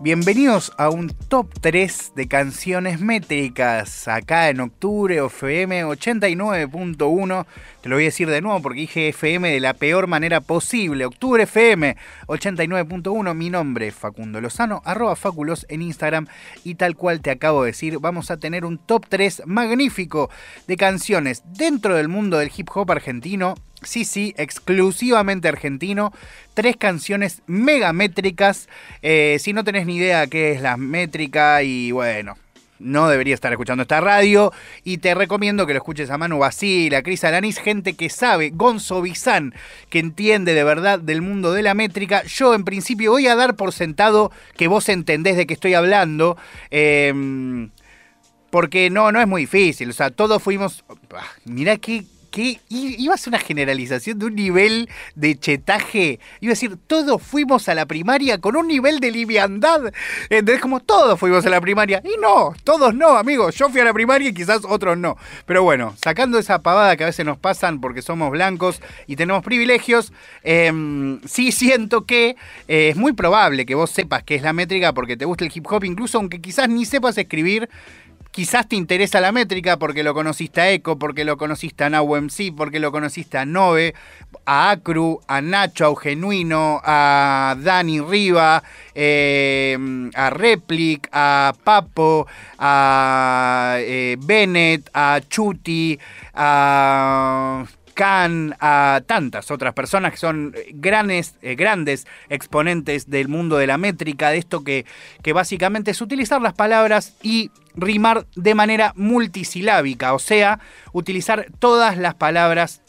Bienvenidos a un top 3 de canciones métricas acá en octubre FM 89.1. Te lo voy a decir de nuevo porque dije FM de la peor manera posible. Octubre FM 89.1. Mi nombre es Facundo Lozano, arroba Faculos en Instagram. Y tal cual te acabo de decir, vamos a tener un top 3 magnífico de canciones dentro del mundo del hip hop argentino Sí, sí, exclusivamente argentino. Tres canciones megamétricas. Eh, si no tenés ni idea qué es la métrica y bueno, no debería estar escuchando esta radio. Y te recomiendo que lo escuches a Manu Basila, Cris Alanis, gente que sabe, Gonzo Bizán, que entiende de verdad del mundo de la métrica. Yo en principio voy a dar por sentado que vos entendés de qué estoy hablando. Em, porque no, no es muy difícil. O sea, todos fuimos. Ah, mirá qué que iba a ser una generalización de un nivel de chetaje. Iba a decir, todos fuimos a la primaria con un nivel de liviandad. Entonces, como todos fuimos a la primaria. Y no, todos no, amigos. Yo fui a la primaria y quizás otros no. Pero bueno, sacando esa pavada que a veces nos pasan porque somos blancos y tenemos privilegios, em, sí siento que eh, es muy probable que vos sepas qué es la métrica porque te gusta el hip hop, incluso aunque quizás ni sepas escribir quizás te interesa la métrica porque lo conociste a Eco, porque lo conociste a NowMC, porque lo conociste a Nove, a Acru, a Nacho, a Genuino, a Dani Riva, eh, a Replic, a Papo, a eh, Bennett, a Chuti, a A tantas otras personas que son grandes, eh, grandes exponentes del mundo de la métrica, de esto que, que básicamente es utilizar las palabras y rimar de manera multisilábica, o sea, utilizar todas las palabras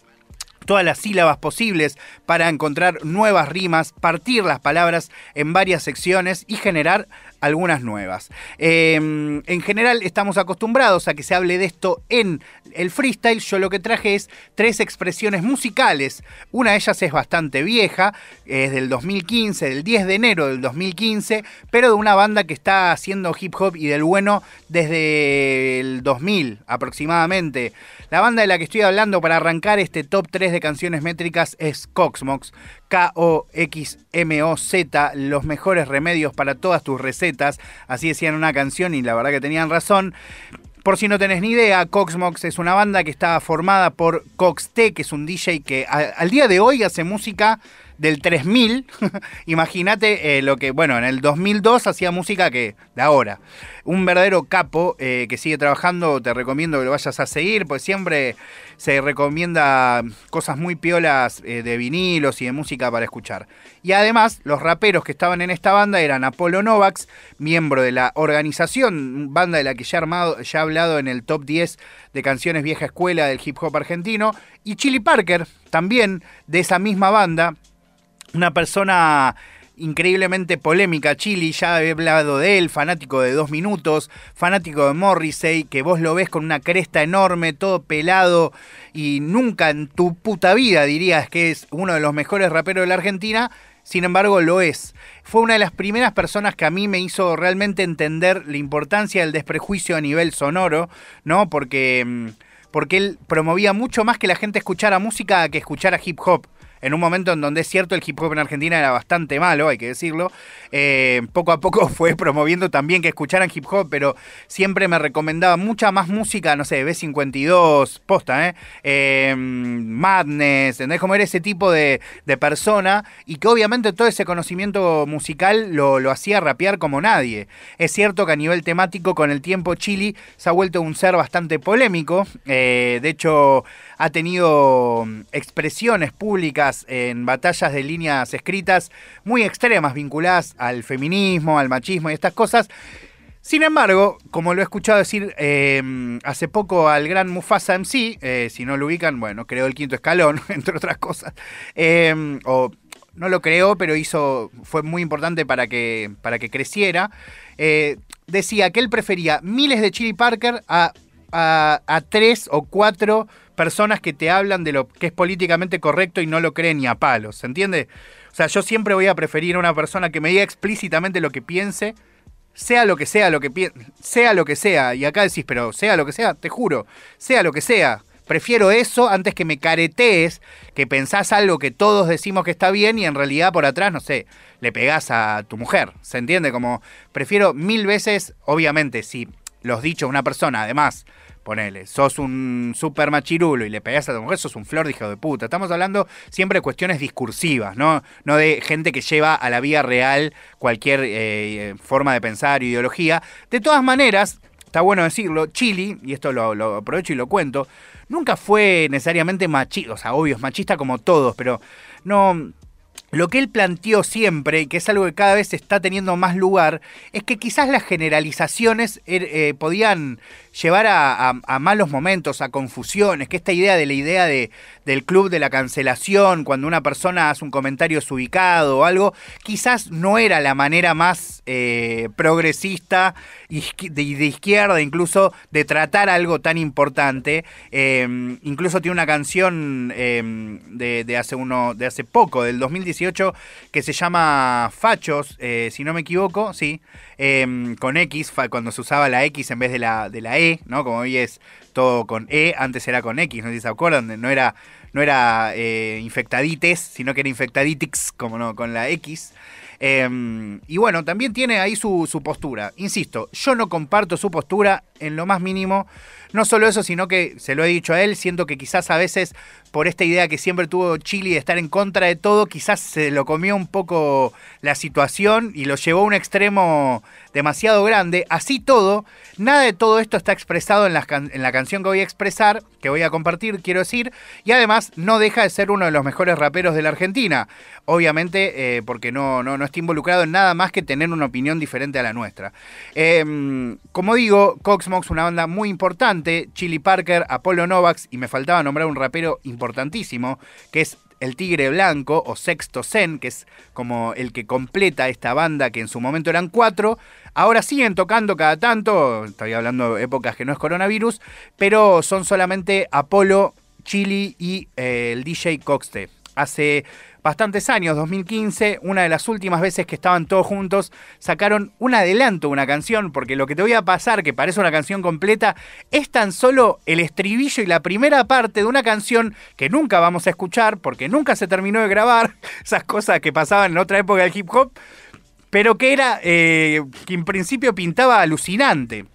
todas las sílabas posibles para encontrar nuevas rimas, partir las palabras en varias secciones y generar algunas nuevas. Em, en general estamos acostumbrados a que se hable de esto en el freestyle. Yo lo que traje es tres expresiones musicales. Una de ellas es bastante vieja, es del 2015, del 10 de enero del 2015, pero de una banda que está haciendo hip hop y del bueno desde el 2000 aproximadamente. La banda de la que estoy hablando para arrancar este top 3 de canciones métricas es Coxmox. K-O-X-M-O-Z, los mejores remedios para todas tus recetas. Así decían una canción y la verdad que tenían razón. Por si no tenés ni idea, Coxmox es una banda que está formada por Cox T, que es un DJ que al día de hoy hace música del 3000, imagínate eh, lo que, bueno, en el 2002 hacía música que de ahora. Un verdadero capo eh, que sigue trabajando, te recomiendo que lo vayas a seguir, pues siempre se recomienda cosas muy piolas eh, de vinilos y de música para escuchar. Y además, los raperos que estaban en esta banda eran Apolo Novax, miembro de la organización, banda de la que ya, armado, ya he hablado en el top 10 de canciones vieja escuela del hip hop argentino, y Chili Parker, también de esa misma banda, una persona increíblemente polémica. Chili, ya he hablado de él, fanático de dos minutos, fanático de Morrissey, que vos lo ves con una cresta enorme, todo pelado, y nunca en tu puta vida dirías que es uno de los mejores raperos de la Argentina. Sin embargo, lo es. Fue una de las primeras personas que a mí me hizo realmente entender la importancia del desprejuicio a nivel sonoro, ¿no? Porque, mm, porque él promovía mucho más que la gente escuchara música que escuchara hip hop en un momento en donde es cierto el hip hop en Argentina era bastante malo, hay que decirlo, eh, poco a poco fue promoviendo también que escucharan hip hop, pero siempre me recomendaba mucha más música, no sé, B52, posta, ¿eh? eh Madness, ¿entendés? Como era ese tipo de, persona y que obviamente todo ese conocimiento musical lo, lo hacía rapear como nadie. Es cierto que a nivel temático con el tiempo Chili se ha vuelto un ser bastante polémico, de hecho ha tenido mm, expresiones públicas en batallas de líneas escritas muy extremas vinculadas al feminismo, al machismo y estas cosas. Sin embargo, como lo he escuchado decir eh, hace poco al gran Mufasa MC, eh, si no lo ubican, bueno, creó el quinto escalón, entre otras cosas. Eh, o no lo creó, pero hizo. fue muy importante para que, para que creciera. decía que él prefería miles de Chili Parker a, a tres o cuatro personas que te hablan de lo que es políticamente correcto y no lo creen ni a palos, ¿se entiende? O sea, yo siempre voy a preferir a una persona que me diga explícitamente lo que piense, sea lo que sea, lo que sea lo que sea. Y acá decís, pero sea lo que sea, te juro, sea lo que sea prefiero eso antes que me caretees, que pensás algo que todos decimos que está bien y en realidad por atrás, no sé, le pegás a tu mujer. ¿Se entiende? Como prefiero mil veces, obviamente, si los dichos de una persona, además, ponele, sos un super machirulo y le pegás a tu mujer, sos un flor de hijo de puta. Estamos hablando siempre de cuestiones discursivas, ¿no? No de gente que lleva a la vida real cualquier eh, forma de pensar, ideología. De todas maneras, está bueno decirlo, Chili, y esto lo, lo aprovecho y lo cuento, nunca fue necesariamente machista, o sea, obvio, es machista como todos, pero no lo que él planteó siempre, y que es algo que cada vez está teniendo más lugar, es que quizás las generalizaciones er, eh, podían llevar a, malos momentos, a confusiones, que esta idea de la idea de, del club de la cancelación, cuando una persona hace un comentario desubicado o algo, quizás no era la manera más eh, progresista y de, izquierda incluso de tratar algo tan importante. Em, incluso tiene una canción em, de, hace uno, de hace poco, del 2018, que se llama Fachos, eh, si no me equivoco, sí. Em, con X, cuando se usaba la X en vez de la, de la E, ¿no? Como hoy es todo con E, antes era con X, no si se acuerdan, no era, no era eh, infectadites, sino que era infectaditix, como no, con la X. Em, y bueno, también tiene ahí su, postura. Insisto, yo no comparto su postura en lo más mínimo. No solo eso, sino que se lo he dicho a él, siento que quizás a veces por esta idea que siempre tuvo Chile de estar en contra de todo, quizás se lo comió un poco la situación y lo llevó a un extremo demasiado grande. Así todo, nada de todo esto está expresado en la, en la canción que voy a expresar, que voy a compartir, quiero decir, y además no deja de ser uno de los mejores raperos de la Argentina. Obviamente, eh, porque no, no, no, está involucrado en nada más que tener una opinión diferente a la nuestra. Em, como digo, Coxmox, una banda muy importante, Chili Parker, Apolo Novax, y me faltaba nombrar un rapero importantísimo, que es el Tigre Blanco o Sexto Zen, que es como el que completa esta banda que en su momento eran cuatro. Ahora siguen tocando cada tanto, estoy hablando de épocas que no es coronavirus, pero son solamente Apolo, Chili y eh, el DJ Coxte. Hace bastantes años, 2015, una de las últimas veces que estaban todos juntos, sacaron un adelanto de una canción, porque lo que te voy a pasar, que parece una canción completa, es tan solo el estribillo y la primera parte de una canción que nunca vamos a escuchar, porque nunca se terminó de grabar, esas cosas que pasaban en otra época del hip hop, pero que era, eh, que en principio pintaba alucinante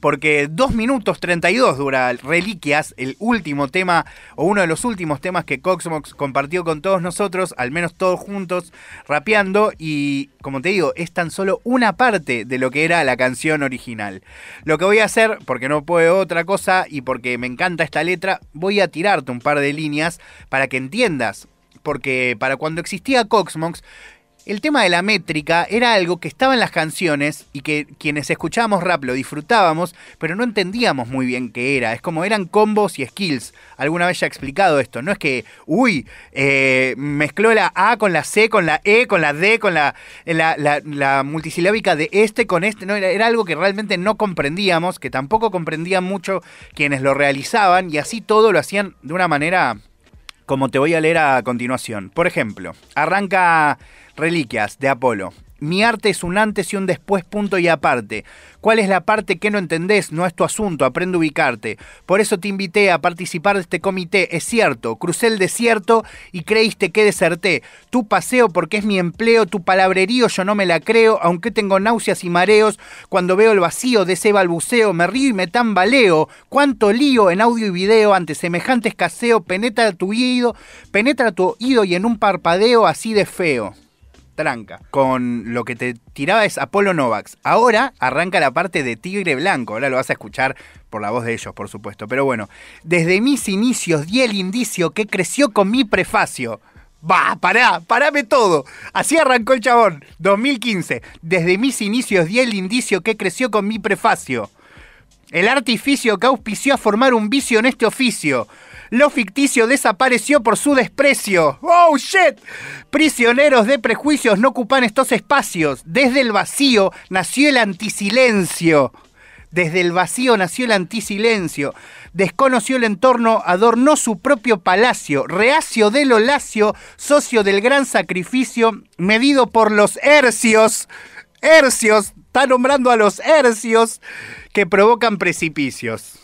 porque 2 minutos 32 dura Reliquias, el último tema o uno de los últimos temas que Coxmox compartió con todos nosotros, al menos todos juntos, rapeando y como te digo, es tan solo una parte de lo que era la canción original. Lo que voy a hacer, porque no puedo otra cosa y porque me encanta esta letra, voy a tirarte un par de líneas para que entiendas porque para cuando existía Coxmox, el tema de la métrica era algo que estaba en las canciones y que quienes escuchábamos rap lo disfrutábamos, pero no entendíamos muy bien qué era. Es como eran combos y skills. Alguna vez ya he explicado esto. No es que, uy, eh, mezcló la A con la C, con la E, con la D, con la, la, multisilábica de este con este. No, era algo que realmente no comprendíamos, que tampoco comprendían mucho quienes lo realizaban y así todo lo hacían de una manera como te voy a leer a continuación. Por ejemplo, arranca Reliquias de Apolo. Mi arte es un antes y un después, punto y aparte. ¿Cuál es la parte que no entendés? No es tu asunto, aprende a ubicarte. Por eso te invité a participar de este comité. Es cierto, crucé el desierto y creíste que deserté. Tu paseo porque es mi empleo, tu palabrerío yo no me la creo, aunque tengo náuseas y mareos. Cuando veo el vacío de ese balbuceo, me río y me tambaleo. Cuánto lío en audio y video ante semejante escaseo, penetra tu oído, penetra tu oído y en un parpadeo así de feo tranca. Con lo que te tiraba es Apolo Novax. Ahora arranca la parte de Tigre Blanco. Ahora lo vas a escuchar por la voz de ellos, por supuesto. Pero bueno, desde mis inicios di el indicio que creció con mi prefacio. Va, pará, parame todo. Así arrancó el chabón. 2015. Desde mis inicios di el indicio que creció con mi prefacio. El artificio que auspició a formar un vicio en este oficio. Lo ficticio desapareció por su desprecio. ¡Oh, shit! Prisioneros de prejuicios no ocupan estos espacios. Desde el vacío nació el antisilencio. Desde el vacío nació el antisilencio. Desconoció el entorno, adornó su propio palacio. Reacio de lo lacio, socio del gran sacrificio, medido por los hercios. Hercios, está nombrando a los hercios que provocan precipicios.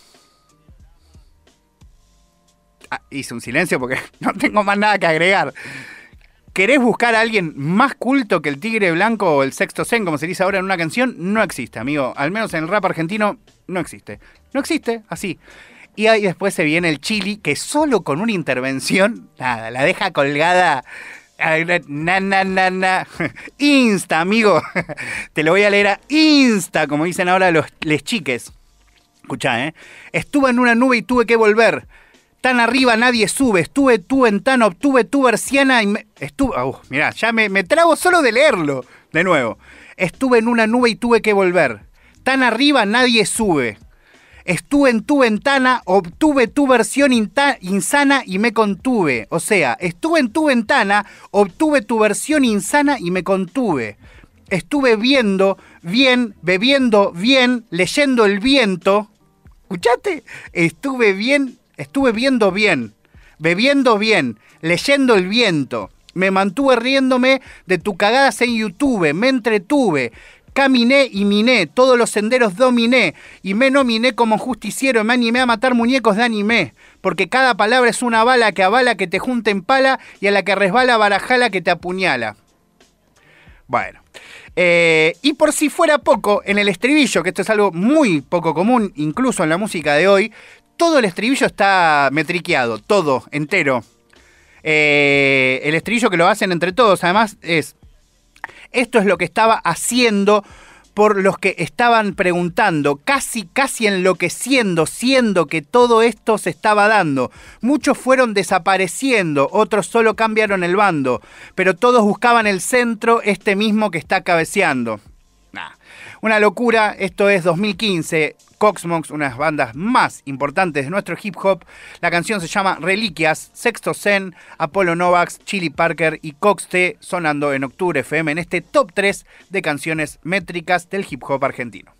Ah, hice un silencio porque no tengo más nada que agregar. ¿Querés buscar a alguien más culto que el Tigre Blanco o el Sexto Zen, como se dice ahora en una canción? No existe, amigo. Al menos en el rap argentino no existe. No existe, así. Y ahí después se viene el Chili, que solo con una intervención, nada, la deja colgada. Na, na, na, na. Insta, amigo. Te lo voy a leer a Insta, como dicen ahora los chiques. Escucha, ¿eh? Estuve en una nube y tuve que volver tan arriba nadie sube. Estuve tú en tan, obtuve tu versiana y me... Estuve... Uh, mirá, ya me, me trago solo de leerlo. De nuevo. Estuve en una nube y tuve que volver. Tan arriba nadie sube. Estuve en tu ventana, obtuve tu versión insana y me contuve. O sea, estuve en tu ventana, obtuve tu versión insana y me contuve. Estuve viendo bien, bebiendo bien, leyendo el viento. ¿Escuchaste? Estuve bien Estuve viendo bien, bebiendo bien, leyendo el viento. Me mantuve riéndome de tu cagadas en YouTube, me entretuve. Caminé y miné, todos los senderos dominé, y me nominé como justiciero, me animé a matar muñecos de anime, porque cada palabra es una bala que avala que te junta en pala y a la que resbala barajala que te apuñala. Bueno. Eh, y por si fuera poco, en el estribillo, que esto es algo muy poco común, incluso en la música de hoy, todo el estribillo está metriqueado, todo, entero. Eh, el estribillo que lo hacen entre todos, además, es. Esto es lo que estaba haciendo por los que estaban preguntando, casi, casi enloqueciendo, siendo que todo esto se estaba dando. Muchos fueron desapareciendo, otros solo cambiaron el bando, pero todos buscaban el centro, este mismo que está cabeceando. Una locura, esto es 2015. Coxmox, una de las bandas más importantes de nuestro hip hop. La canción se llama Reliquias, Sexto Zen, Apollo Novax, Chili Parker y Coxte sonando en Octubre FM en este top 3 de canciones métricas del hip hop argentino.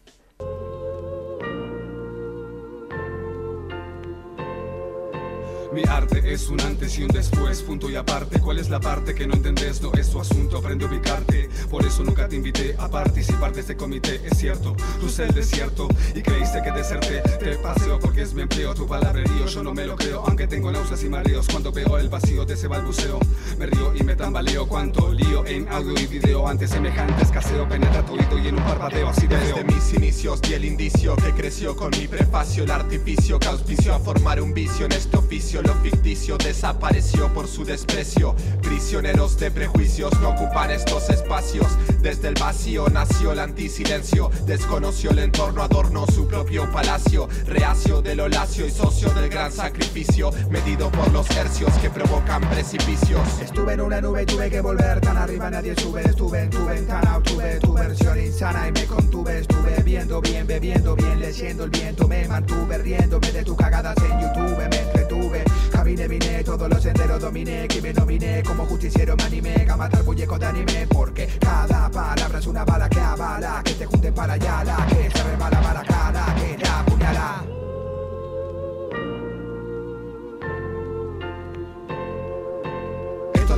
Mi arte es un antes y un después, punto y aparte. ¿Cuál es la parte que no entendés? No es tu asunto, aprende a ubicarte. Por eso nunca te invité a participar de este comité. Es cierto, crucé el desierto y creíste que deserté. Te paseo porque es mi empleo, tu palabrerío. Yo no me lo creo, aunque tengo náuseas y mareos. Cuando veo el vacío de ese balbuceo, me río y me tambaleo. Cuánto lío en audio y video. Ante semejante escaseo, penetra tu y en un parpadeo así de Desde mis inicios y el indicio que creció con mi prefacio, el artificio que auspició a formar un vicio en este oficio lo ficticio desapareció por su desprecio. Prisioneros de prejuicios no ocupan estos espacios. Desde el vacío nació el antisilencio. Desconoció el entorno, adornó su propio palacio. Reacio del olacio y socio del gran sacrificio. Medido por los hercios que provocan precipicios. Estuve en una nube y tuve que volver. Tan arriba nadie sube. Estuve en tu ventana, obtuve tu versión insana y me contuve. Estuve viendo bien, bebiendo bien, leyendo el viento. Me mantuve riéndome de tus cagadas en YouTube. Los senderos dominé Que me nominé como justiciero me animé A matar muñecos de anime Porque cada palabra es una bala que avala Que te junten para allá la que se rebala para cada que te apuñala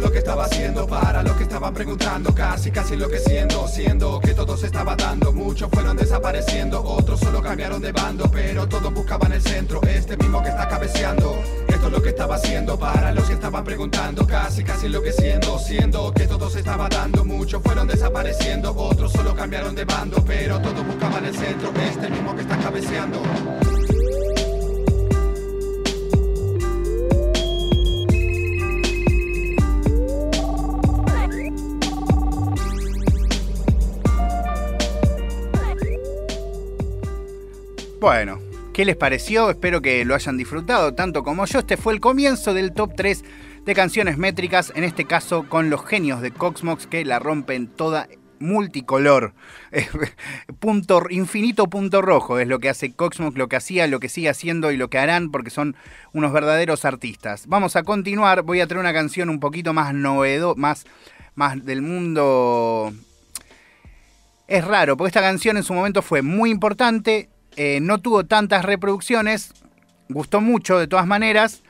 lo que estaba haciendo para los que estaban preguntando Casi casi enloqueciendo, siendo que todo se estaba dando. Muchos fueron desapareciendo, otros solo cambiaron de bando Pero todos buscaban el centro, este mismo que está cabeceando. Esto es lo que estaba haciendo para los que estaban preguntando Casi casi enloqueciendo, siendo que todo se estaba dando. Muchos fueron desapareciendo, otros solo cambiaron de bando Pero todos buscaban el centro, este mismo que está cabeceando Bueno, ¿qué les pareció? Espero que lo hayan disfrutado tanto como yo. Este fue el comienzo del top 3 de canciones métricas, en este caso con los genios de Coxmox que la rompen toda multicolor. punto, infinito punto rojo es lo que hace Coxmox, lo que hacía, lo que sigue haciendo y lo que harán porque son unos verdaderos artistas. Vamos a continuar, voy a traer una canción un poquito más novedo, más, más del mundo... Es raro, porque esta canción en su momento fue muy importante, eh, no tuvo tantas reproducciones, gustó mucho de todas maneras,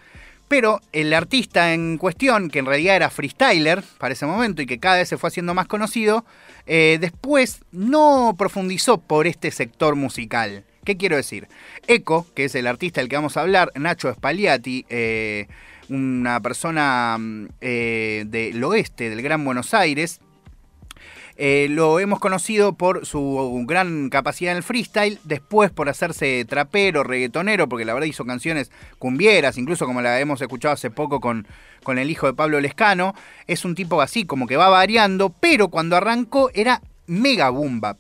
pero el artista en cuestión, que en realidad era freestyler para ese momento y que cada vez se fue haciendo más conocido, eh, después no profundizó por este sector musical ¿Qué quiero decir? Eco, que es el artista del que vamos a hablar, Nacho Spagliati, eh, una persona mm, eh, del oeste, del Gran Buenos Aires, eh, lo hemos conocido por su gran capacidad en el freestyle, después por hacerse trapero, reggaetonero, porque la verdad hizo canciones cumbieras, incluso como la hemos escuchado hace poco con, con el hijo de Pablo Lescano. Es un tipo así, como que va variando, pero cuando arrancó era mega boom bap.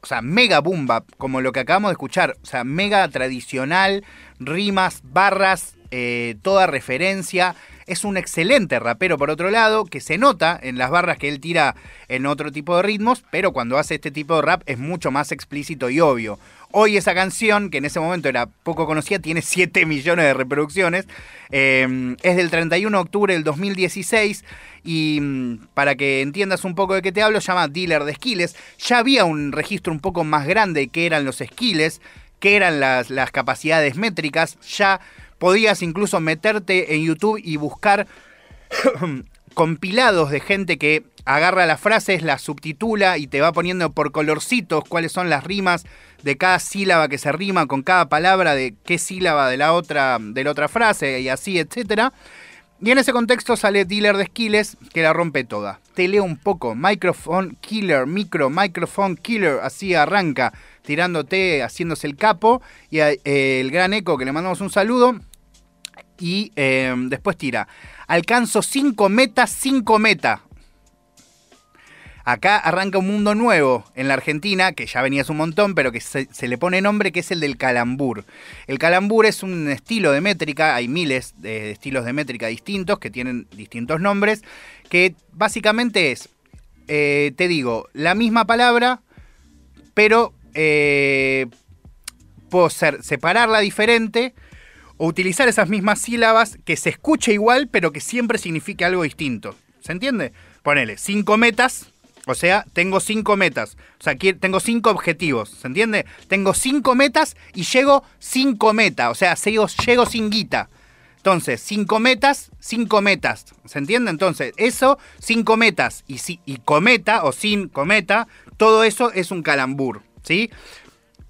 O sea, mega boom bap, como lo que acabamos de escuchar. O sea, mega tradicional, rimas, barras, eh, toda referencia. Es un excelente rapero, por otro lado, que se nota en las barras que él tira en otro tipo de ritmos, pero cuando hace este tipo de rap es mucho más explícito y obvio. Hoy esa canción, que en ese momento era poco conocida, tiene 7 millones de reproducciones. Eh, es del 31 de octubre del 2016 y mm, para que entiendas un poco de qué te hablo, se llama Dealer de Skills. Ya había un registro un poco más grande que eran los skills, que eran las capacidades métricas. Ya podías incluso meterte en YouTube y buscar compilados de gente que agarra las frases, las subtitula y te va poniendo por colorcitos cuáles son las rimas de cada sílaba que se rima con cada palabra de qué sílaba de la otra, de la otra frase y así, etcétera. Y en ese contexto sale Dealer de Skills que la rompe toda. Te leo un poco. Microphone Killer, micro, microphone killer, así arranca, tirándote, haciéndose el capo. Y eh, el gran eco que le mandamos un saludo. Y eh, después tira. Alcanzo 5 metas, 5 metas. Acá arranca un mundo nuevo en la Argentina, que ya venías un montón, pero que se, se, le pone nombre, que es el del calambur. El calambur es un estilo de métrica, hay miles de estilos de métrica distintos que tienen distintos nombres, que básicamente es, eh, te digo, la misma palabra, pero eh, puedo ser, separarla diferente o utilizar esas mismas sílabas que se escuche igual, pero que siempre signifique algo distinto. ¿Se entiende? Ponele, cinco metas, o sea, tengo cinco metas. O sea, tengo cinco objetivos. ¿Se entiende? Tengo cinco metas y llego cinco metas. O sea, llego, llego sin guita. Entonces, cinco metas, cinco metas. ¿Se entiende? Entonces, eso, cinco metas y, y cometa o sin cometa, todo eso es un calambur. ¿Sí?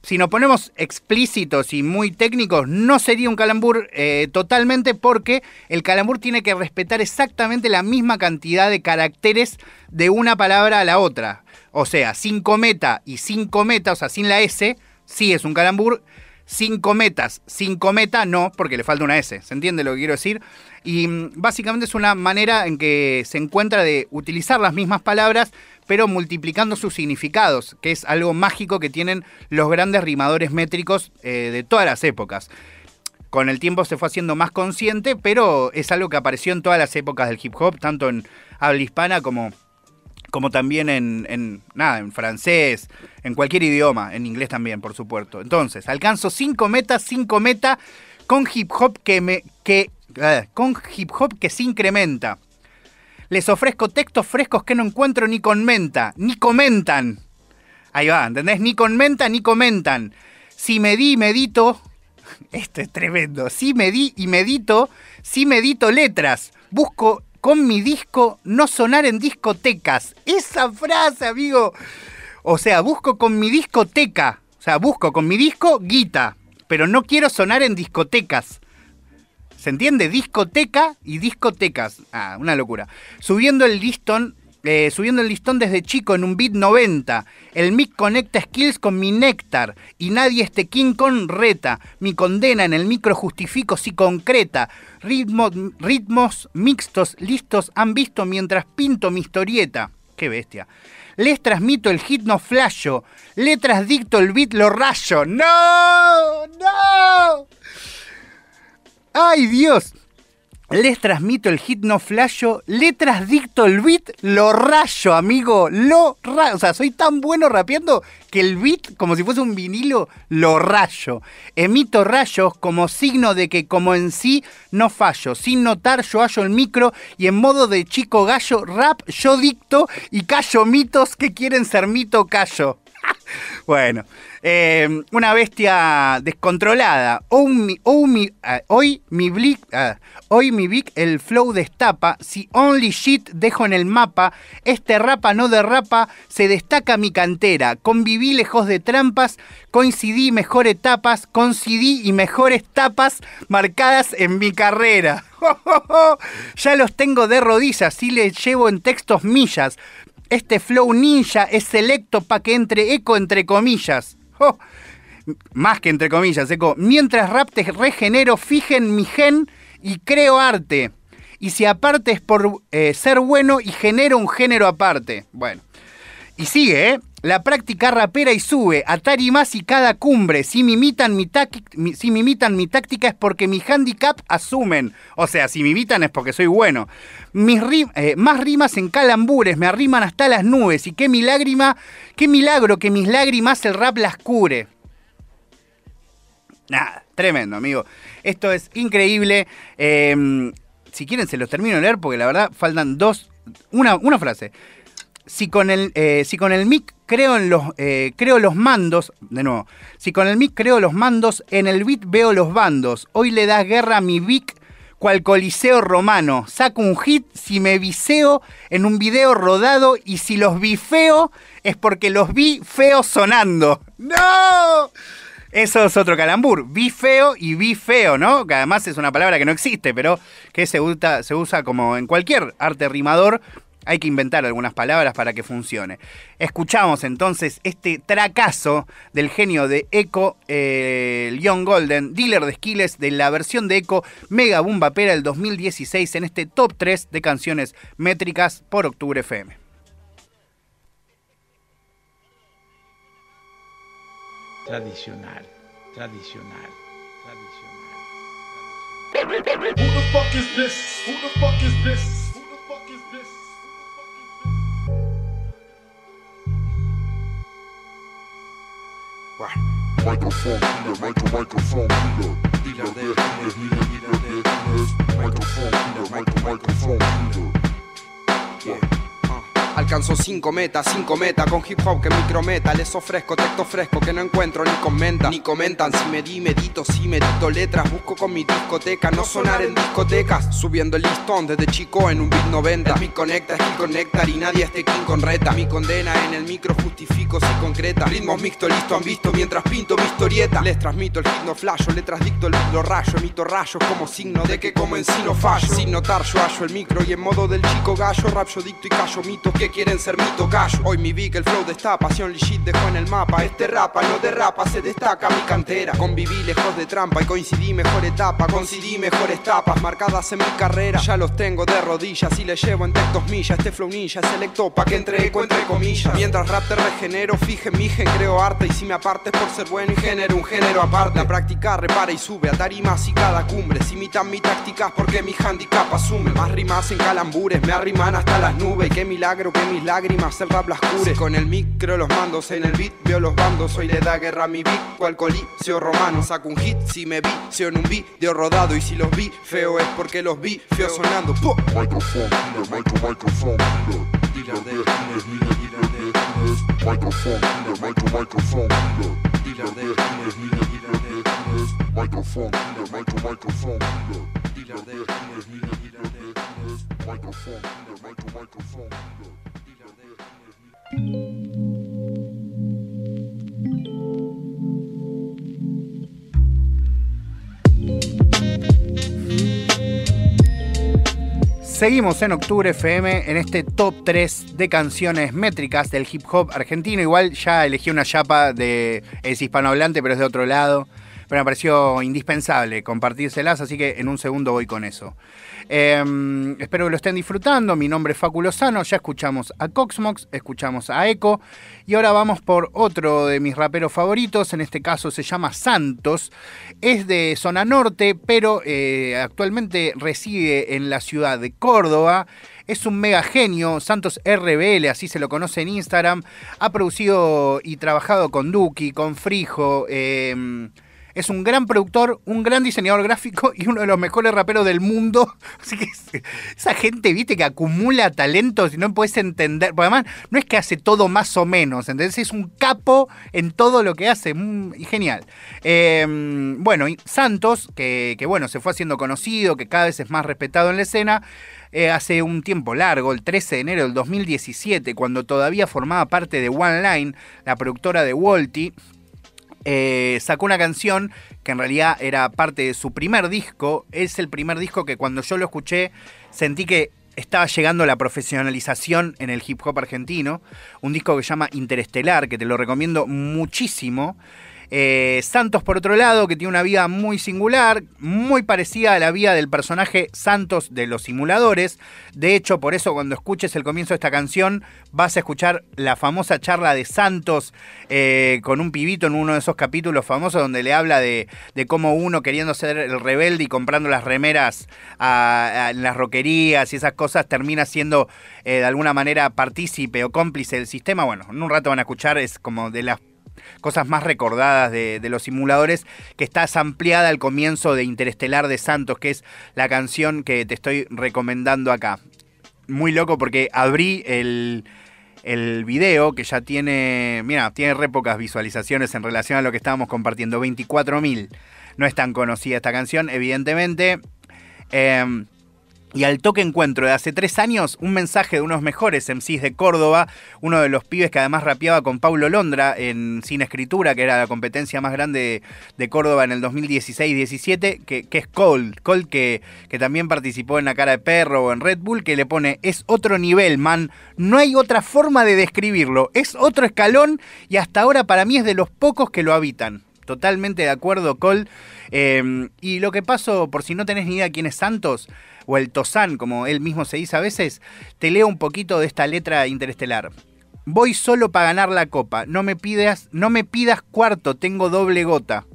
Si nos ponemos explícitos y muy técnicos, no sería un calambur eh, totalmente porque el calambur tiene que respetar exactamente la misma cantidad de caracteres de una palabra a la otra. O sea, sin cometa y sin cometa, o sea, sin la S, sí es un calambur. Sin cometas, sin cometa, no, porque le falta una S. ¿Se entiende lo que quiero decir? Y mm, básicamente es una manera en que se encuentra de utilizar las mismas palabras, pero multiplicando sus significados, que es algo mágico que tienen los grandes rimadores métricos eh, de todas las épocas. Con el tiempo se fue haciendo más consciente, pero es algo que apareció en todas las épocas del hip hop, tanto en habla hispana como, como también en, nada, en francés, en cualquier idioma, en inglés también, por supuesto. Entonces, alcanzo cinco metas, cinco metas con hip hop que me. que. Eh, con hip hop que se incrementa. Les ofrezco textos frescos que no encuentro ni con menta, ni comentan. Ahí va, ¿entendés? Ni con menta ni comentan. Si me di medito, esto es tremendo, si me di y medito, si medito letras, busco con mi disco no sonar en discotecas. Esa frase, amigo. O sea, busco con mi discoteca, o sea, busco con mi disco guita, pero no quiero sonar en discotecas. ¿Se entiende? Discoteca y discotecas. Ah, una locura. Subiendo el listón, eh, subiendo el listón desde chico en un beat 90. El mic conecta skills con mi néctar. Y nadie este king con reta. Mi condena en el micro justifico si concreta. Ritmos, ritmos mixtos, listos, han visto mientras pinto mi historieta. Qué bestia. Les transmito el hit no flasho. Letras dicto el beat lo rayo. ¡No! ¡No! ¡Ay, Dios! Les transmito el hit no flasho, letras dicto el beat, lo rayo, amigo, lo rayo. O sea, soy tan bueno rapeando que el beat, como si fuese un vinilo, lo rayo. Emito rayos como signo de que como en sí no fallo. Sin notar yo hallo el micro y en modo de chico gallo, rap yo dicto y callo mitos que quieren ser mito callo. Bueno, eh, una bestia descontrolada. Hoy mi, ah, blick, ah, hoy mi Vic el flow destapa. Si only shit dejo en el mapa, este rapa no derrapa, se destaca mi cantera. Conviví lejos de trampas, coincidí mejor etapas, coincidí y mejores tapas marcadas en mi carrera. ya los tengo de rodillas, sí les llevo en textos millas. Este flow ninja es selecto para que entre eco entre comillas. Oh, más que entre comillas, eco. Mientras rap te regenero, fijen mi gen y creo arte. Y si aparte es por eh, ser bueno y genero un género aparte. Bueno. Y sigue, ¿eh? La práctica rapera y sube, Atari más y cada cumbre. Si me imitan mi, si imitan mi táctica es porque mi handicap asumen. O sea, si me imitan es porque soy bueno. Mis eh, más rimas en calambures, me arriman hasta las nubes. Y qué milágrima, qué milagro que mis lágrimas el rap las cure. Nada, tremendo, amigo. Esto es increíble. Em, si quieren se los termino de leer porque la verdad faltan dos, una, una frase si con el, eh, si con el mic creo en los, eh, creo los mandos, de nuevo, si con el mic creo los mandos, en el beat veo los bandos. Hoy le das guerra a mi Vic cual coliseo romano. Saco un hit si me viseo en un video rodado y si los vi feo es porque los vi feos sonando. ¡No! Eso es otro calambur. Vi feo y vi feo, ¿no? Que además es una palabra que no existe, pero que se usa, se usa como en cualquier arte rimador hay que inventar algunas palabras para que funcione. Escuchamos entonces este tracazo del genio de Echo, eh, Young Golden, dealer de skills de la versión de Echo Mega Boom Bapera del 2016 en este top 3 de canciones métricas por Octubre FM. Tradicional, tradicional, tradicional. Microphone killer, micro, microphone killer. Dealer de dealers, dealer, dealer de dealers. Microphone killer, micro, microphone killer. Yeah. Alcanzo 5 metas, 5 metas con hip hop que micrometa. Les ofrezco texto fresco que no encuentro ni comenta. Ni comentan si me di, medito, si medito letras. Busco con mi discoteca, no sonar en discotecas. Subiendo el listón desde chico en un beat 90. mi conecta, es conectar y nadie este king con reta. Mi condena en el micro justifico si concreta. Ritmos mixto, listo, han visto mientras pinto mi historieta. Les transmito el hit no flasho, letras dicto el lo rayo. Emito rayos como signo de que como en sí no fallo. Sin notar yo hallo el micro y en modo del chico gallo. Rap yo dicto y callo mitos que quieren ser mito gallo. Hoy mi que el flow esta pasión legit dejó en el mapa. Este rapa no derrapa, se destaca mi cantera. Conviví lejos de trampa y coincidí mejor etapa. Coincidí mejores tapas marcadas en mi carrera. Ya los tengo de rodillas y le llevo en textos millas. Este flow ninja selecto pa' que entre eco entre comillas. Mientras rap te regenero, fije mi gen, creo arte. Y si me apartes por ser bueno y genero un género aparte. La práctica repara y sube a tarimas y cada cumbre. Si imitan mi tácticas porque mi handicap asume. Más rimas en calambures, me arriman hasta las nubes. Qué milagro que mis lágrimas el rap las cure. Con el micro los mandos en el beat, veo los bandos. Hoy le da guerra a mi beat, cual coliseo romano. Saco un hit si me vi, si en un video rodado. Y si los vi, feo es porque los vi, feo sonando. Microphone killer, micro, microphone killer. Dealer de dealers, dealer, dealer de dealers. Microphone killer, micro, microphone killer. Dealer de dealers, dealer, dealer de dealers. Microphone killer, micro, microphone killer. Dealer de dealers, dealer, dealer de dealers. Microphone killer, micro, microphone killer. Seguimos en Octubre FM en este top 3 de canciones métricas del hip hop argentino. Igual ya elegí una chapa de es hispanohablante, pero es de otro lado. Pero me pareció indispensable compartírselas, así que en un segundo voy con eso. Em, espero que lo estén disfrutando. Mi nombre es Faculo Sano. Ya escuchamos a Coxmox, escuchamos a Echo. Y ahora vamos por otro de mis raperos favoritos. En este caso se llama Santos. Es de zona norte, pero eh, actualmente reside en la ciudad de Córdoba. Es un mega genio, Santos RBL, así se lo conoce en Instagram. Ha producido y trabajado con Duki, con Frijo. Em, Es un gran productor, un gran diseñador gráfico y uno de los mejores raperos del mundo. Así que es- esa gente, viste, que acumula talentos y no puedes entender. Porque además, no es que hace todo más o menos, ¿entendés? Es un capo en todo lo que hace. mm, genial. Eh, bueno, y Santos, que, que, bueno, se fue haciendo conocido, que cada vez es más respetado en la escena. eh, hace un tiempo largo, el 13 de enero del 2017, cuando todavía formaba parte de One Line, la productora de Walty, eh, sacó una canción que en realidad era parte de su primer disco. Es el primer disco que cuando yo lo escuché sentí que estaba llegando la profesionalización en el hip hop argentino. Un disco que se llama Interestelar, que te lo recomiendo muchísimo. Eh, Santos, por otro lado, que tiene una vida muy singular, muy parecida a la vida del personaje Santos de los simuladores. De hecho, por eso cuando escuches el comienzo de esta canción, vas a escuchar la famosa charla de Santos eh, con un pibito en uno de esos capítulos famosos donde le habla de, cómo uno queriendo ser el rebelde y comprando las remeras en las roquerías y esas cosas termina siendo eh, de alguna manera partícipe o cómplice del sistema. Bueno, en un rato van a escuchar, es como de las cosas más recordadas de, de los simuladores, que está ampliada al comienzo de Interestelar de Santos, que es la canción que te estoy recomendando acá. Muy loco porque abrí el, el video que ya tiene, mira, tiene re pocas visualizaciones en relación a lo que estábamos compartiendo, 24.000. No es tan conocida esta canción, evidentemente. Em, y al toque encuentro de hace tres años un mensaje de unos mejores MCs de Córdoba, uno de los pibes que además rapeaba con Paulo Londra en Sin Escritura, que era la competencia más grande de Córdoba en el 2016-17, que, que es Cold. Cold que, que también participó en La Cara de Perro o en Red Bull, que le pone, es otro nivel, man. No hay otra forma de describirlo. Es otro escalón y hasta ahora para mí es de los pocos que lo habitan. Totalmente de acuerdo, Cole. Eh, y lo que pasó, por si no tenés ni idea quién es Santos, o el Tosán, como él mismo se dice a veces, te leo un poquito de esta letra interestelar. Voy solo para ganar la copa. No me pidas, no me pidas cuarto, tengo doble gota.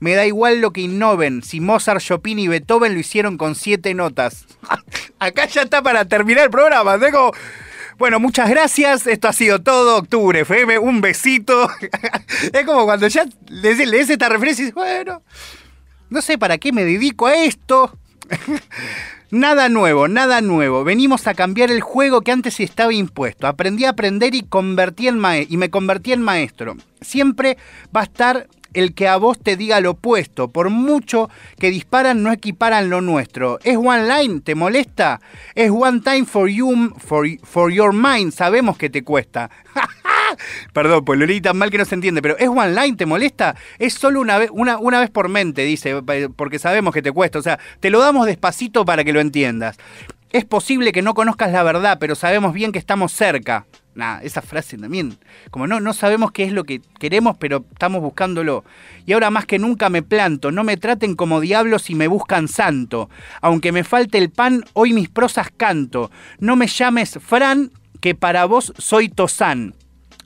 Me da igual lo que innoven. Si Mozart, Chopin y Beethoven lo hicieron con siete notas. Acá ya está para terminar el programa. Tengo. Bueno, muchas gracias. Esto ha sido todo. Octubre FM. Un besito. es como cuando ya lees, lees esta referencia y dices, bueno, no sé para qué me dedico a esto. Nada nuevo, nada nuevo. Venimos a cambiar el juego que antes estaba impuesto. Aprendí a aprender y, convertí en y me convertí en maestro. Siempre va a estar el que a vos te diga lo opuesto. Por mucho que disparan, no equiparan lo nuestro. ¿Es one line? ¿Te molesta? Es one time for you, for, for your mind. Sabemos que te cuesta. Perdón, pues lo leí tan mal que no se entiende, pero ¿es one line? ¿Te molesta? Es solo una vez, una, una vez por mente, dice, porque sabemos que te cuesta. O sea, te lo damos despacito para que lo entiendas. Es posible que no conozcas la verdad, pero sabemos bien que estamos cerca. Nah, esa frase también. Como no, no sabemos qué es lo que queremos, pero estamos buscándolo. Y ahora más que nunca me planto. No me traten como diablos si me buscan santo. Aunque me falte el pan, hoy mis prosas canto. No me llames Fran, que para vos soy Tosán.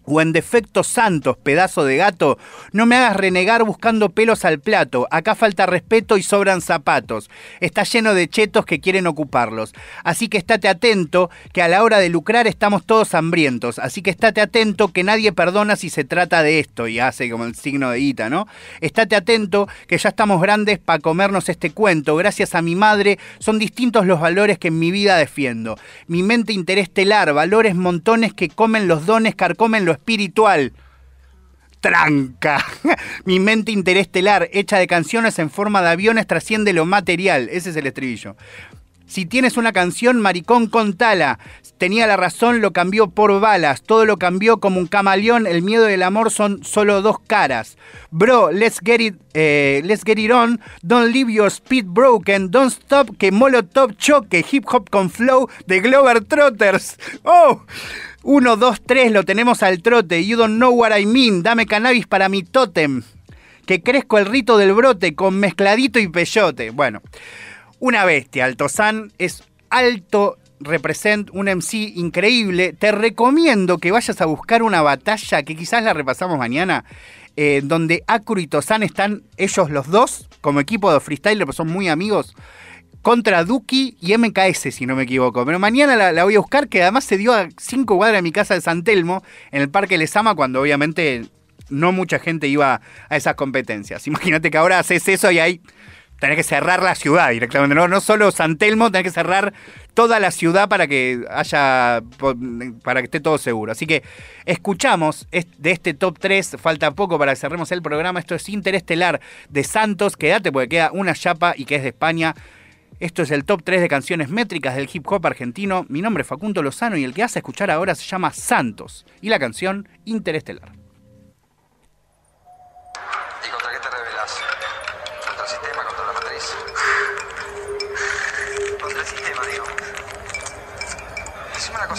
O en defecto Santos, pedazo de gato, no me hagas renegar buscando pelos al plato. Acá falta respeto y sobran zapatos. Está lleno de chetos que quieren ocuparlos. Así que estate atento, que a la hora de lucrar estamos todos hambrientos. Así que estate atento, que nadie perdona si se trata de esto. Y hace como el signo de Ita, ¿no? Estate atento, que ya estamos grandes para comernos este cuento. Gracias a mi madre, son distintos los valores que en mi vida defiendo. Mi mente interestelar, valores montones que comen los dones, carcomen lo espiritual. Tranca. Mi mente interestelar, hecha de canciones en forma de aviones, trasciende lo material. Ese es el estribillo. Si tienes una canción, maricón, contala. Tenía la razón, lo cambió por balas. Todo lo cambió como un camaleón. El miedo y el amor son solo dos caras. Bro, let's get it, eh, let's get it on. Don't leave your speed broken. Don't stop. Que Molotov choque. Hip hop con flow de Glover Trotters. Oh. Uno, dos, tres, lo tenemos al trote. You don't know what I mean. Dame cannabis para mi tótem. Que crezco el rito del brote con mezcladito y peyote. Bueno, una bestia. Altozán es alto, represent un MC increíble. Te recomiendo que vayas a buscar una batalla que quizás la repasamos mañana. eh, donde Acru y Tozán están ellos los dos como equipo de freestyle, pues son muy amigos contra Duki y MKS, si no me equivoco. Pero mañana la, voy a buscar, que además se dio a cinco cuadras de mi casa de San Telmo, en el Parque Lesama, cuando obviamente no mucha gente iba a esas competencias. Imagínate que ahora haces eso y hay tenés que cerrar la ciudad directamente. No, no solo San Telmo, tenés que cerrar toda la ciudad para que haya. para que esté todo seguro. Así que escuchamos de este top 3, falta poco para que cerremos el programa. Esto es Interestelar de Santos. Quédate porque queda una chapa y que es de España. Esto es el top 3 de canciones métricas del hip hop argentino. Mi nombre es Facundo Lozano y el que hace escuchar ahora se llama Santos y la canción Interestelar.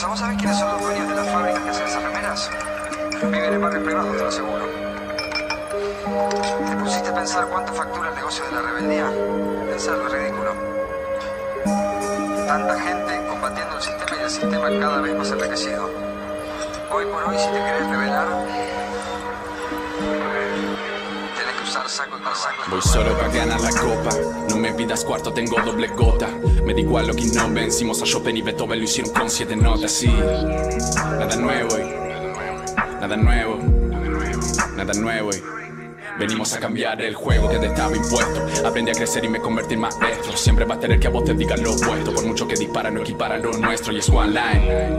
¿vos sabés quiénes son los dueños de las fábricas que hacen esas remeras? Viven en barrios privados, te lo aseguro. ¿Te pusiste a pensar cuánto factura el negocio de la rebeldía? Pensar lo ridículo. Tanta gente combatiendo el sistema y el sistema cada vez más enriquecido. Hoy por hoy, si te querés rebelar, Voy solo para ganar la copa. No me pidas cuarto, tengo doble gota. Me da igual lo que no vencimos a Chopin y Beethoven lo hicieron con siete notas. Sí, nada nuevo, nada nuevo, nada nuevo. Venimos a cambiar el juego que te estaba impuesto. Aprendí a crecer y me convertí en maestro. Siempre va a tener que a vos te digan lo opuesto. Por mucho que dispara, no equipara lo nuestro. Y es one line.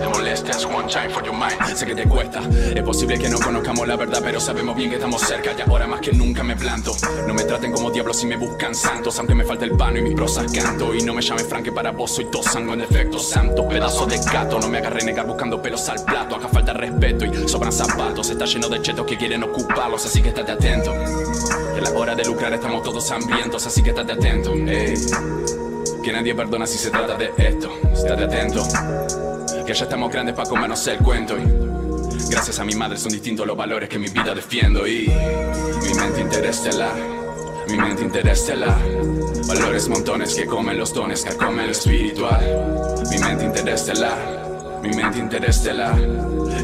Te molestas, one time for your mind. Sé que te cuesta. Es posible que no conozcamos la verdad, pero sabemos bien que estamos cerca. Y ahora más que nunca me planto. No me traten como diablos si me buscan santos. Aunque me falte el pano y mis prosas canto. Y no me llame Frank, que para vos soy sango en efecto santo. Pedazo de gato, no me agarre negar buscando pelos al plato. Acá falta respeto y sobran zapatos. Está lleno de chetos que quieren ocuparlos, así que estate atento. Que a la hora de lucrar estamos todos hambrientos, así que estate atento. Que nadie perdona si se trata de esto. Estate atento. Que ya estamos grandes para comernos el cuento. Y gracias a mi madre son distintos los valores que mi vida defiendo. Y mi mente interestelar. Mi mente interestelar. Valores montones que comen los dones, que comen lo espiritual. Mi mente interestelar mi mente interestelar,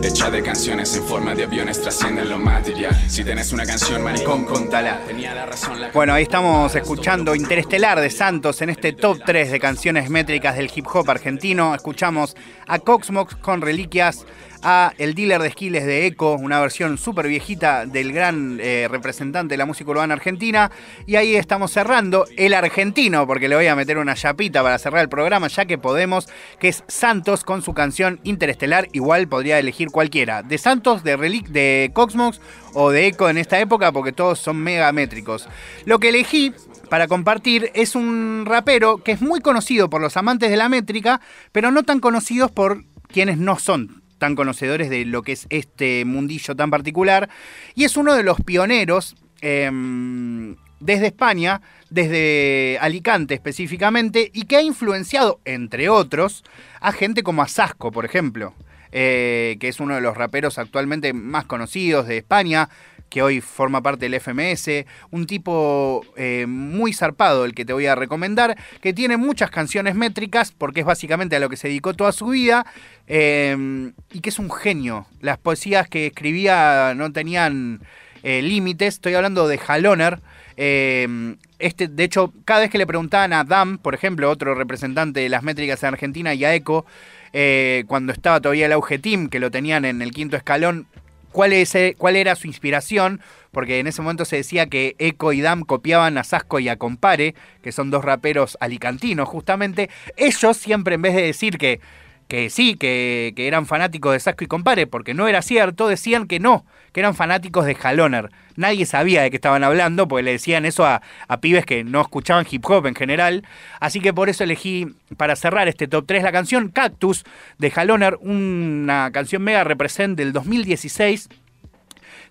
hecha de canciones en forma de aviones, trasciende lo material. Si tenés una canción, maricón, contala. Tenía la razón la Bueno, ahí estamos escuchando Interestelar de Santos en este top 3 de canciones métricas del hip hop argentino. Escuchamos a Coxmox con Reliquias a El Dealer de Esquiles de Eco, una versión súper viejita del gran eh, representante de la música urbana argentina. Y ahí estamos cerrando el argentino, porque le voy a meter una chapita para cerrar el programa, ya que podemos, que es Santos con su canción Interestelar. Igual podría elegir cualquiera, de Santos, de Relic, de Coxmox o de Eco en esta época, porque todos son megamétricos. Lo que elegí para compartir es un rapero que es muy conocido por los amantes de la métrica, pero no tan conocidos por quienes no son tan conocedores de lo que es este mundillo tan particular. Y es uno de los pioneros em, desde España, desde Alicante específicamente, y que ha influenciado, entre otros, a gente como Asasco, por ejemplo. Eh, que es uno de los raperos actualmente más conocidos de España, que hoy forma parte del FMS, un tipo eh, muy zarpado el que te voy a recomendar, que tiene muchas canciones métricas, porque es básicamente a lo que se dedicó toda su vida, eh, y que es un genio. Las poesías que escribía no tenían eh, límites, estoy hablando de Haloner. este, de hecho, cada vez que le preguntaban a Dam, por ejemplo, otro representante de las métricas en Argentina, y a Eco, cuando estaba todavía el Auge Team, que lo tenían en el quinto escalón, cuál, cuál era su inspiración, porque en ese momento se decía que Eco y Dam copiaban a Sasco y a Compare, que son dos raperos alicantinos justamente. Ellos siempre en vez de decir que que sí, que, eran fanáticos de Sasco y Compare, porque no era cierto, decían que no, que eran fanáticos de Haloner. Nadie sabía de qué estaban hablando, porque le decían eso a, pibes que no escuchaban hip hop en general. Así que por eso elegí para cerrar este top 3 la canción Cactus de Haloner, una canción mega represent del 2016.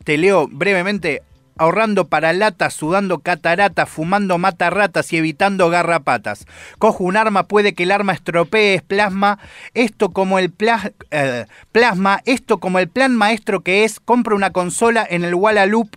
Te leo brevemente ahorrando para lata, sudando catarata, fumando mata ratas y evitando garrapatas. Cojo un arma, puede que el arma estropee, plasma, esto como el eh, plasma, esto como el plan maestro que es, compro una consola en el Wallaloop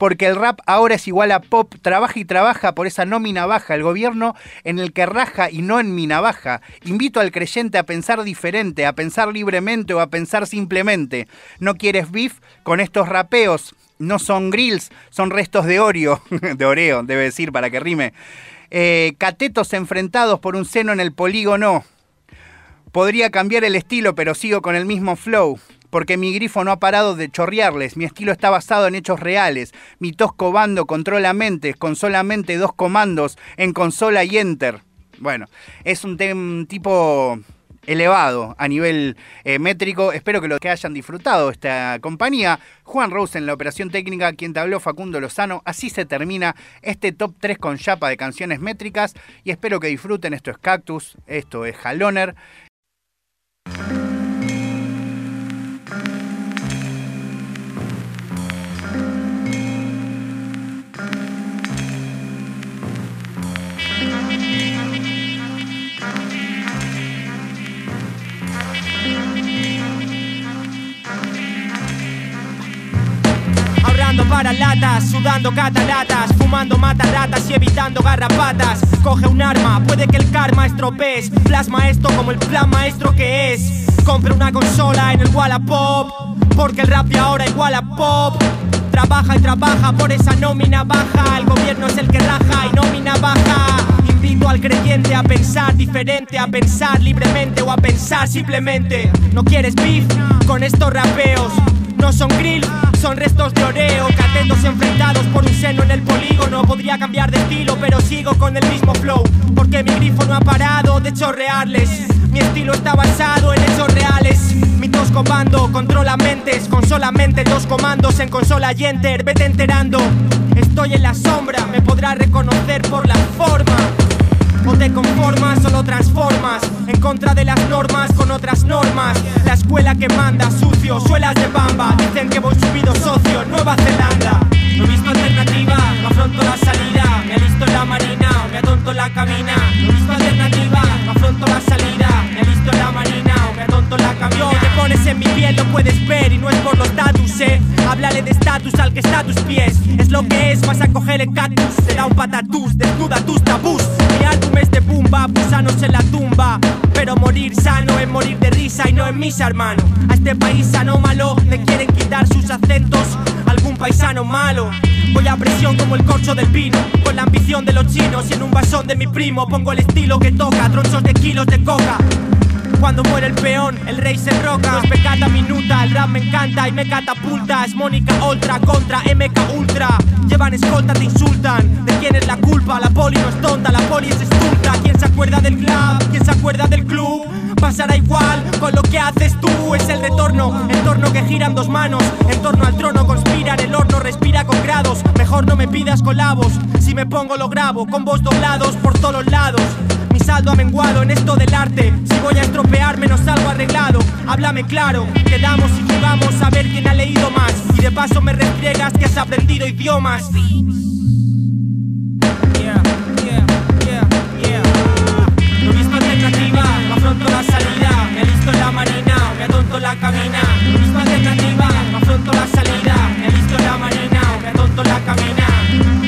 porque el rap ahora es igual a pop, trabaja y trabaja por esa nómina baja, el gobierno en el que raja y no en mi navaja. Invito al creyente a pensar diferente, a pensar libremente o a pensar simplemente. ¿No quieres beef con estos rapeos? No son grills, son restos de Oreo, de Oreo, debe decir para que rime. Eh, catetos enfrentados por un seno en el polígono. Podría cambiar el estilo, pero sigo con el mismo flow. porque mi grifo no ha parado de chorrearles, mi estilo está basado en hechos reales, mi tosco bando controla mentes con solamente dos comandos en consola y enter. Bueno, es un, tem- tipo elevado a nivel eh, métrico. Espero que lo que hayan disfrutado esta compañía. Juan Rose en la operación técnica, quien te habló Facundo Lozano. Así se termina este top 3 con chapa de canciones métricas y espero que disfruten. Esto es Cactus, esto es Haloner. Para latas, sudando cataratas, fumando mataratas y evitando garrapatas. Coge un arma, puede que el karma estropees. Plasma esto como el plan maestro que es. Compre una consola en el Wallapop, porque el rap de ahora igual a pop. Trabaja y trabaja por esa nómina baja. El gobierno es el que raja y nómina baja. Invito al creyente a pensar diferente, a pensar libremente o a pensar simplemente. ¿No quieres beef con estos rapeos? No son grill, son restos de oreo Catetos enfrentados por un seno en el polígono. Podría cambiar de estilo, pero sigo con el mismo flow Porque mi grifo no ha parado de chorrearles. Mi estilo está basado en hechos reales. Mi tosco bando controla mentes Con solamente dos comandos en consola y enter. Vete enterando, estoy en la sombra Me podrás reconocer por la forma. O te conformas o lo transformas En contra de las normas con otras normas. La escuela que manda sucio, suelas de bamba. Dicen que voy subido socio, Nueva Zelanda. No he visto alternativa, no afronto la salida alisto en la marina, me atonto en la cabina. No he visto alternativa, no afronto la salida. Me alisto en la marina, me atonto en la cabina. Te pones en mi piel, lo puedes ver y no es por los status, eh. Háblale de estatus al que está a tus pies. Es lo que es, vas a coger el cactus. Será un patatús, desnuda tus tabús. Mi álbum es de pumba, gusanos en la tumba. Pero morir sano es morir de risa y no en misa, hermano A este país anómalo le quieren quitar sus acentos paisano malo Voy a presión como el corcho del pino Con la ambición de los chinos y en un vasón de mi primo Pongo el estilo que toca, tronchos de kilos de coca cuando muere el peón, el rey se roca. Es pecata minuta, el rap me encanta y me catapulta. Es Mónica Ultra contra MK Ultra. Llevan escolta, te insultan. ¿De quién es la culpa? La poli no es tonta, la poli es estulta. ¿Quién se acuerda del club? ¿Quién se acuerda del club? Pasará igual con lo que haces tú. Es el retorno, el torno que gira en dos manos. En torno al trono conspiran, el horno respira con grados. Mejor no me pidas colabos. Si me pongo lo grabo, con vos doblados por todos lados. Mi saldo ha menguado en esto del arte. Si voy a estropearme, no salgo arreglado. Háblame claro, quedamos y jugamos a ver quién ha leído más. Y de paso me restriegas que has aprendido idiomas. afronto la salida, me listo la marina, me tonto la camina, misma alternativa, me afronto la salida, me listo la marina, me tonto la camina.